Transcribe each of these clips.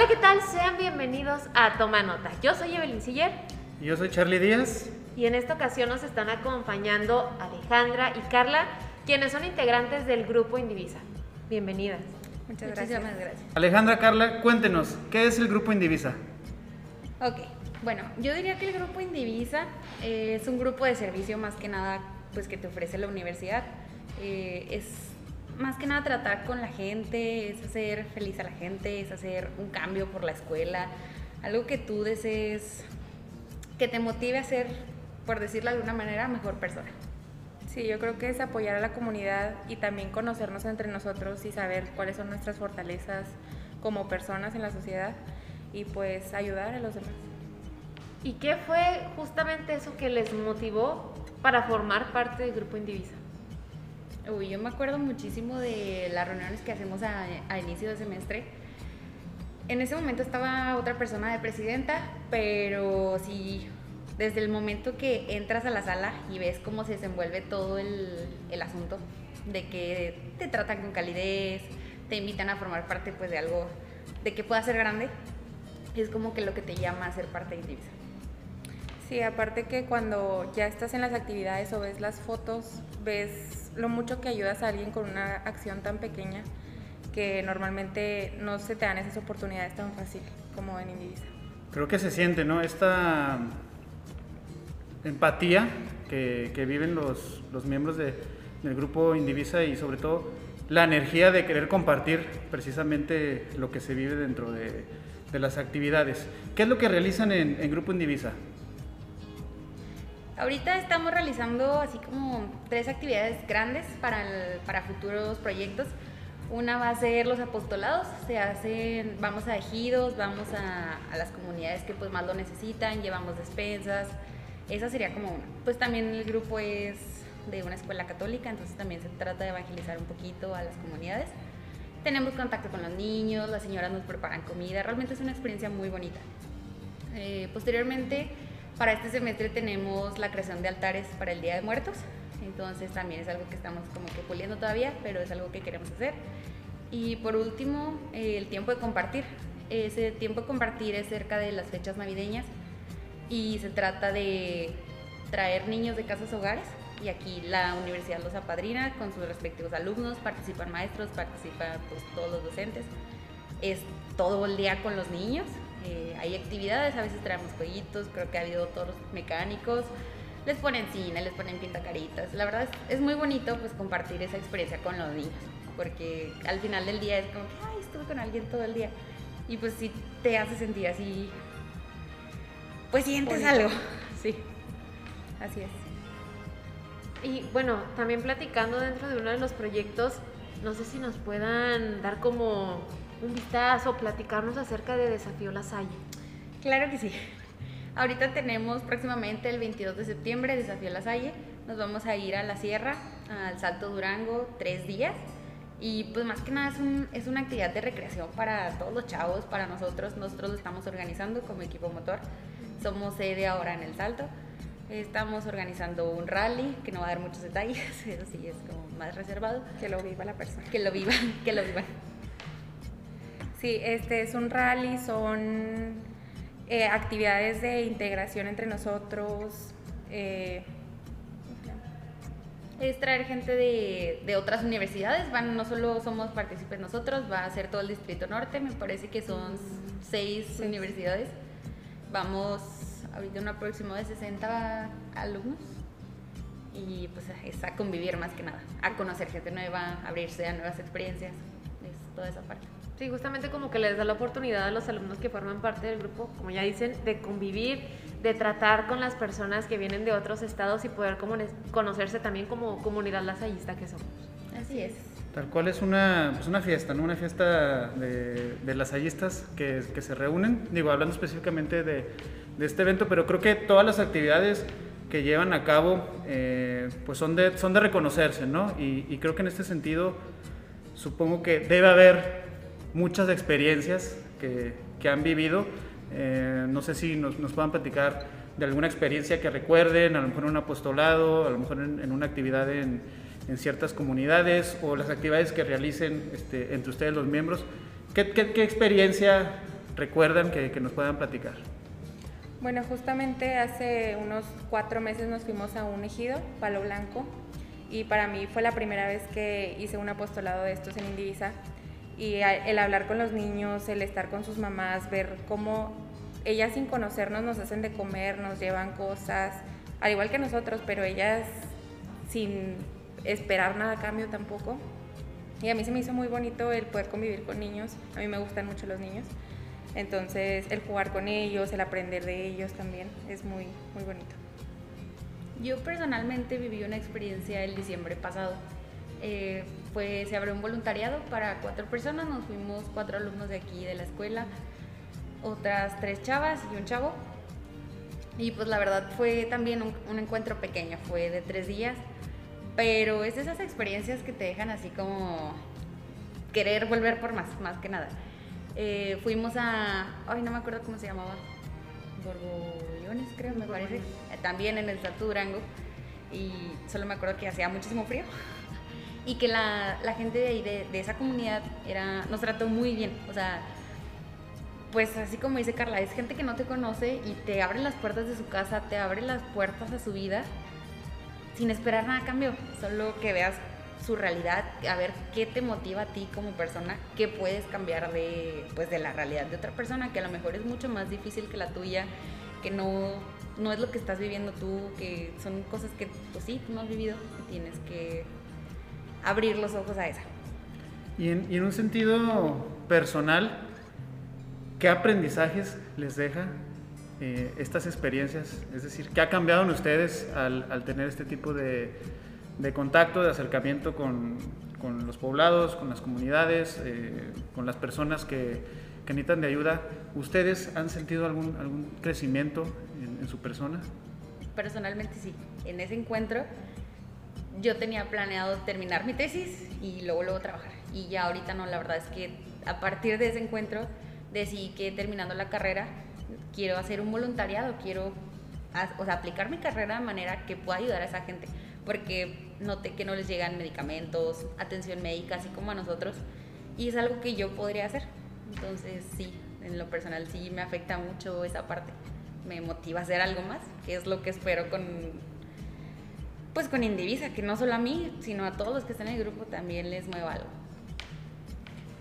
Hola, ¿qué tal? Sean bienvenidos a Toma Nota. Yo soy Evelyn Siller. Y yo soy Charlie Díaz. Y en esta ocasión nos están acompañando Alejandra y Carla, quienes son integrantes del grupo Indivisa. Bienvenidas. Muchas gracias. Muchas gracias. Alejandra, Carla, cuéntenos, ¿qué es el grupo Indivisa? Ok, bueno, yo diría que el grupo Indivisa eh, es un grupo de servicio más que nada pues que te ofrece la universidad. Eh, es más que nada tratar con la gente, es hacer feliz a la gente, es hacer un cambio por la escuela, algo que tú desees, que te motive a ser, por decirlo de alguna manera, mejor persona. Sí, yo creo que es apoyar a la comunidad y también conocernos entre nosotros y saber cuáles son nuestras fortalezas como personas en la sociedad y pues ayudar a los demás. ¿Y qué fue justamente eso que les motivó para formar parte del grupo Indivisa? Uy, yo me acuerdo muchísimo de las reuniones que hacemos a, inicio de semestre. En ese momento estaba otra persona de presidenta, pero sí, desde el momento que entras a la sala y ves cómo se desenvuelve todo el, asunto, de que te tratan con calidez, te invitan a formar parte pues de algo, de que pueda ser grande, es como que lo que te llama a ser parte de Indivisa. Sí, aparte que cuando ya estás en las actividades o ves las fotos, ves lo mucho que ayudas a alguien con una acción tan pequeña que normalmente no se te dan esas oportunidades tan fácil como en Indivisa. Creo que se siente, ¿no? Esta empatía que, viven los, miembros del grupo Indivisa y sobre todo la energía de querer compartir precisamente lo que se vive dentro de, las actividades. ¿Qué es lo que realizan en Grupo Indivisa? Ahorita estamos realizando así como tres actividades grandes para, para futuros proyectos. Una va a ser los apostolados, se hacen, vamos a ejidos, vamos a, a, las comunidades que pues más lo necesitan, llevamos despensas, esa sería como una. Pues también el grupo es de una escuela católica, entonces también se trata de evangelizar un poquito a las comunidades. Tenemos contacto con los niños, las señoras nos preparan comida, realmente es una experiencia muy bonita. Eh, posteriormente para este semestre tenemos la creación de altares para el Día de Muertos, entonces también es algo que estamos como que puliendo todavía, pero es algo que queremos hacer. Y por último, el tiempo de compartir. Ese tiempo de compartir es cerca de las fechas navideñas y se trata de traer niños de casas hogares y aquí la universidad los apadrina con sus respectivos alumnos, participan maestros, participan pues, todos los docentes. Es todo el día con los niños, eh, hay actividades, a veces traemos jueguitos, creo que ha habido toros mecánicos, les ponen cine, les ponen pintacaritas. La verdad es, es, muy bonito pues compartir esa experiencia con los niños, porque al final del día es como que, ay, estuve con alguien todo el día. Y pues sí te hace sentir así, pues sientes algo. Sí, así es. Y bueno, también platicando dentro de uno de los proyectos, no sé si nos puedan dar como un vistazo, platicarnos acerca de Desafío La Salle. Claro que sí. Ahorita tenemos próximamente el 22 de septiembre Desafío La Salle. Nos vamos a ir a la sierra, al Salto Durango, tres días. Y pues más que nada es, un, es una actividad de recreación para todos los chavos, para nosotros. Nosotros lo estamos organizando como equipo motor. Somos sede ahora en el Salto. Estamos organizando un rally, que no va a dar muchos detalles, eso sí es como más reservado. Que lo viva la persona. Que lo viva, que lo vivan. Sí, este es un rally, son eh, actividades de integración entre nosotros. Eh, es traer gente de, otras universidades, van, no solo somos partícipes nosotros, va a ser todo el Distrito Norte, me parece que son seis universidades. Vamos ahorita un aproximado de 60 alumnos y pues es a convivir más que nada, a conocer gente nueva, abrirse a nuevas experiencias, es toda esa parte. Sí, justamente como que les da la oportunidad a los alumnos que forman parte del grupo, como ya dicen, de convivir, de tratar con las personas que vienen de otros estados y poder conocerse también como comunidad lasallista que somos. Así es. Tal cual es una, pues una fiesta, ¿no? Una fiesta de, de lasallistas que, que, se reúnen, digo, hablando específicamente de, de, este evento, pero creo que todas las actividades que llevan a cabo, eh, pues son de, son de reconocerse, ¿no? Y, y creo que en este sentido, supongo que debe haber muchas experiencias que, que han vivido. Eh, no sé si nos, nos, puedan platicar de alguna experiencia que recuerden, a lo mejor en un apostolado, a lo mejor en, una actividad en, en, ciertas comunidades o las actividades que realicen este, entre ustedes los miembros. ¿Qué, qué, experiencia recuerdan que, que nos puedan platicar. Bueno, justamente hace unos cuatro meses nos fuimos a un ejido, Palo Blanco, y para mí fue la primera vez que hice un apostolado de estos en Indivisa. Y el hablar con los niños, el estar con sus mamás, ver cómo ellas sin conocernos nos hacen de comer, nos llevan cosas, al igual que nosotros, pero ellas sin esperar nada a cambio tampoco. Y a mí se me hizo muy bonito el poder convivir con niños, a mí me gustan mucho los niños. Entonces, el jugar con ellos, el aprender de ellos también es muy, muy bonito. Yo personalmente viví una experiencia el diciembre pasado. Eh, pues se abrió un voluntariado para cuatro personas, nos fuimos cuatro alumnos de aquí de la escuela, otras tres chavas y un chavo. Y pues la verdad fue también un, un encuentro pequeño, fue de tres días, pero es esas experiencias que te dejan así como querer volver por más, más que nada. Eh, fuimos a, ay, no me acuerdo cómo se llamaba, Borbollones, creo, me parece, también en el Salto Durango, y solo me acuerdo que hacía muchísimo frío y que la, gente de ahí, de, esa comunidad, era, nos trató muy bien, o sea, pues así como dice Carla, es gente que no te conoce y te abre las puertas de su casa, te abre las puertas a su vida sin esperar nada a cambio, solo que veas su realidad, a ver qué te motiva a ti como persona, qué puedes cambiar de, pues, de la realidad de otra persona, que a lo mejor es mucho más difícil que la tuya, que no, no es lo que estás viviendo tú, que son cosas que, pues sí, tú no has vivido, y tienes que abrir los ojos a esa. Y en, y en un sentido personal, ¿qué aprendizajes les deja eh, estas experiencias? Es decir, ¿qué ha cambiado en ustedes al, al tener este tipo de, de contacto, de acercamiento con, con, los poblados, con las comunidades, eh, con las personas que, que, necesitan de ayuda. ¿Ustedes han sentido algún, algún crecimiento en, en, su persona? Personalmente sí. En ese encuentro yo tenía planeado terminar mi tesis y luego luego trabajar. Y ya ahorita no, la verdad es que a partir de ese encuentro decidí que terminando la carrera quiero hacer un voluntariado, quiero o sea, aplicar mi carrera de manera que pueda ayudar a esa gente porque noté que no les llegan medicamentos, atención médica, así como a nosotros, y es algo que yo podría hacer. Entonces, sí, en lo personal sí me afecta mucho esa parte. Me motiva a hacer algo más, que es lo que espero con pues con Indivisa, que no solo a mí, sino a todos los que están en el grupo también les mueva algo.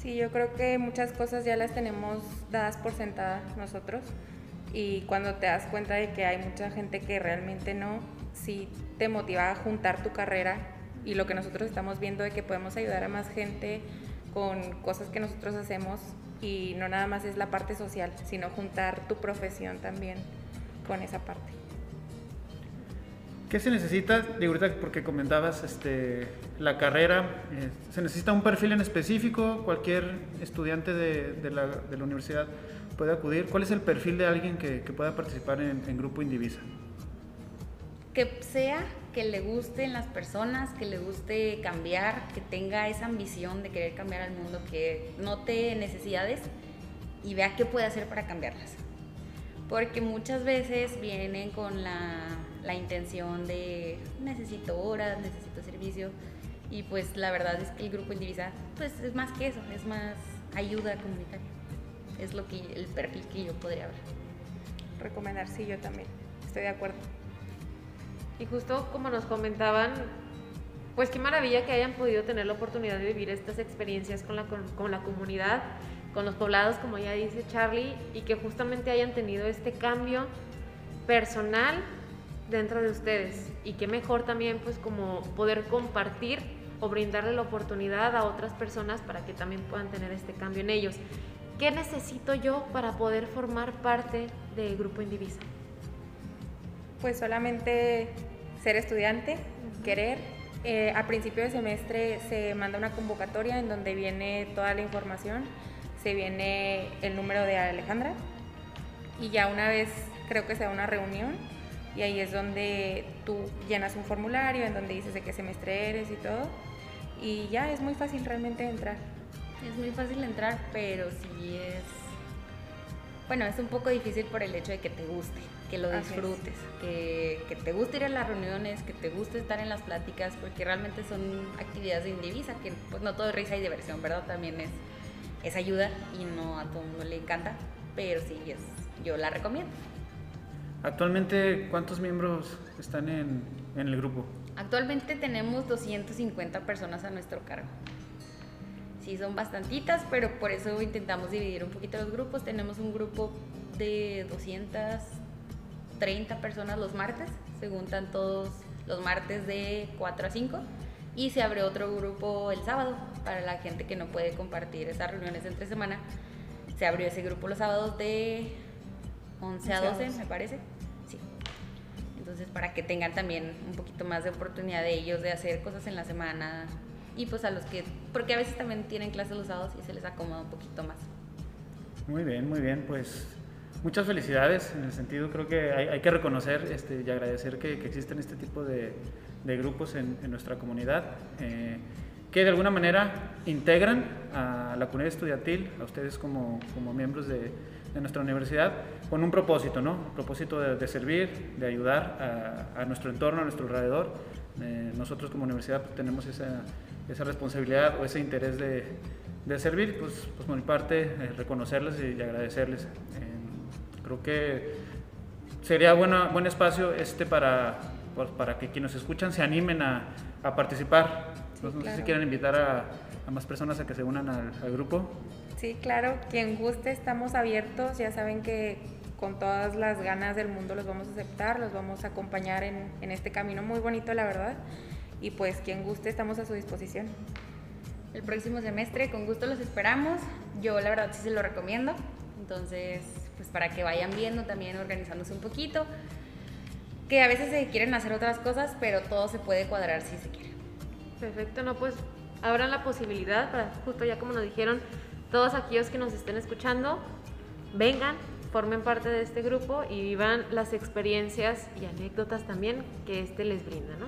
Sí, yo creo que muchas cosas ya las tenemos dadas por sentadas nosotros y cuando te das cuenta de que hay mucha gente que realmente no, sí te motiva a juntar tu carrera y lo que nosotros estamos viendo de que podemos ayudar a más gente con cosas que nosotros hacemos y no nada más es la parte social, sino juntar tu profesión también con esa parte. ¿Qué se necesita? Digo, ahorita porque comentabas este, la carrera, eh, ¿se necesita un perfil en específico? ¿Cualquier estudiante de, de, la, universidad puede acudir? ¿Cuál es el perfil de alguien que, que pueda participar en, en Grupo Indivisa? que sea que le gusten las personas, que le guste cambiar, que tenga esa ambición de querer cambiar al mundo, que note necesidades y vea qué puede hacer para cambiarlas. Porque muchas veces vienen con la, la intención de necesito horas, necesito servicio y pues la verdad es que el grupo Indivisa pues es más que eso, es más ayuda comunitaria. Es lo que el perfil que yo podría ver. Recomendar, sí, yo también. Estoy de acuerdo. Y justo como nos comentaban, pues qué maravilla que hayan podido tener la oportunidad de vivir estas experiencias con la, con, con la comunidad, con los poblados, como ya dice Charlie, y que justamente hayan tenido este cambio personal dentro de ustedes. Y qué mejor también pues como poder compartir o brindarle la oportunidad a otras personas para que también puedan tener este cambio en ellos. ¿Qué necesito yo para poder formar parte del Grupo Indivisa? Pues solamente ser estudiante, querer. Eh, a principio de semestre se manda una convocatoria en donde viene toda la información, se viene el número de Alejandra y ya una vez creo que se da una reunión y ahí es donde tú llenas un formulario en donde dices de qué semestre eres y todo y ya es muy fácil realmente entrar. Es muy fácil entrar, pero sí es... Bueno, es un poco difícil por el hecho de que te guste que lo disfrutes, que, que, te guste ir a las reuniones, que te guste estar en las pláticas, porque realmente son actividades de indivisa, que pues no todo es risa y diversión, ¿verdad? También es es ayuda y no a todo el mundo le encanta, pero sí, es, yo la recomiendo. Actualmente, ¿cuántos miembros están en, en el grupo? Actualmente tenemos 250 personas a nuestro cargo. Sí, son bastantitas, pero por eso intentamos dividir un poquito los grupos. Tenemos un grupo de 230 personas los martes, se juntan todos los martes de 4 a 5 y se abre otro grupo el sábado para la gente que no puede compartir esas reuniones entre semana. Se abrió ese grupo los sábados de 11 a 12, me parece. Sí. Entonces, para que tengan también un poquito más de oportunidad de ellos de hacer cosas en la semana y pues a los que, porque a veces también tienen clases los sábados y se les acomoda un poquito más. Muy bien, muy bien, pues muchas felicidades en el sentido, creo que hay, hay que reconocer este, y agradecer que, que existen este tipo de, de grupos en, en, nuestra comunidad. Eh, que de alguna manera integran a la comunidad estudiantil, a ustedes como, como miembros de, de, nuestra universidad, con un propósito, ¿no? Un propósito de, de servir, de ayudar a, a, nuestro entorno, a nuestro alrededor. Eh, nosotros como universidad pues, tenemos esa, esa, responsabilidad o ese interés de, de servir, pues, pues, por mi parte, eh, reconocerles y, agradecerles. Eh, creo que sería buena, buen espacio este para, pues, para que quienes escuchan se animen a, a participar Sí, no claro. sé si quieren invitar a, a, más personas a que se unan al, al, grupo. Sí, claro, quien guste estamos abiertos, ya saben que con todas las ganas del mundo los vamos a aceptar, los vamos a acompañar en, en este camino muy bonito, la verdad. Y pues quien guste estamos a su disposición. El próximo semestre con gusto los esperamos, yo la verdad sí se lo recomiendo, entonces pues para que vayan viendo también organizándose un poquito, que a veces se quieren hacer otras cosas, pero todo se puede cuadrar si se quiere. Perfecto, no, pues abran la posibilidad para, justo ya como nos dijeron, todos aquellos que nos estén escuchando, vengan, formen parte de este grupo y vivan las experiencias y anécdotas también que este les brinda, ¿no?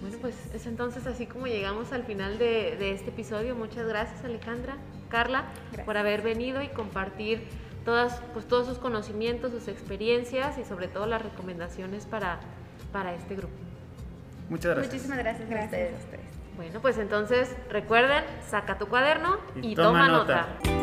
Bueno, pues es entonces así como llegamos al final de, de este episodio. Muchas gracias Alejandra, Carla, gracias. por haber venido y compartir todas, pues, todos sus conocimientos, sus experiencias y sobre todo las recomendaciones para, para este grupo. Muchas gracias. Muchísimas gracias, gracias a ustedes. Bueno, pues entonces recuerden, saca tu cuaderno y, y toma, toma, nota. nota.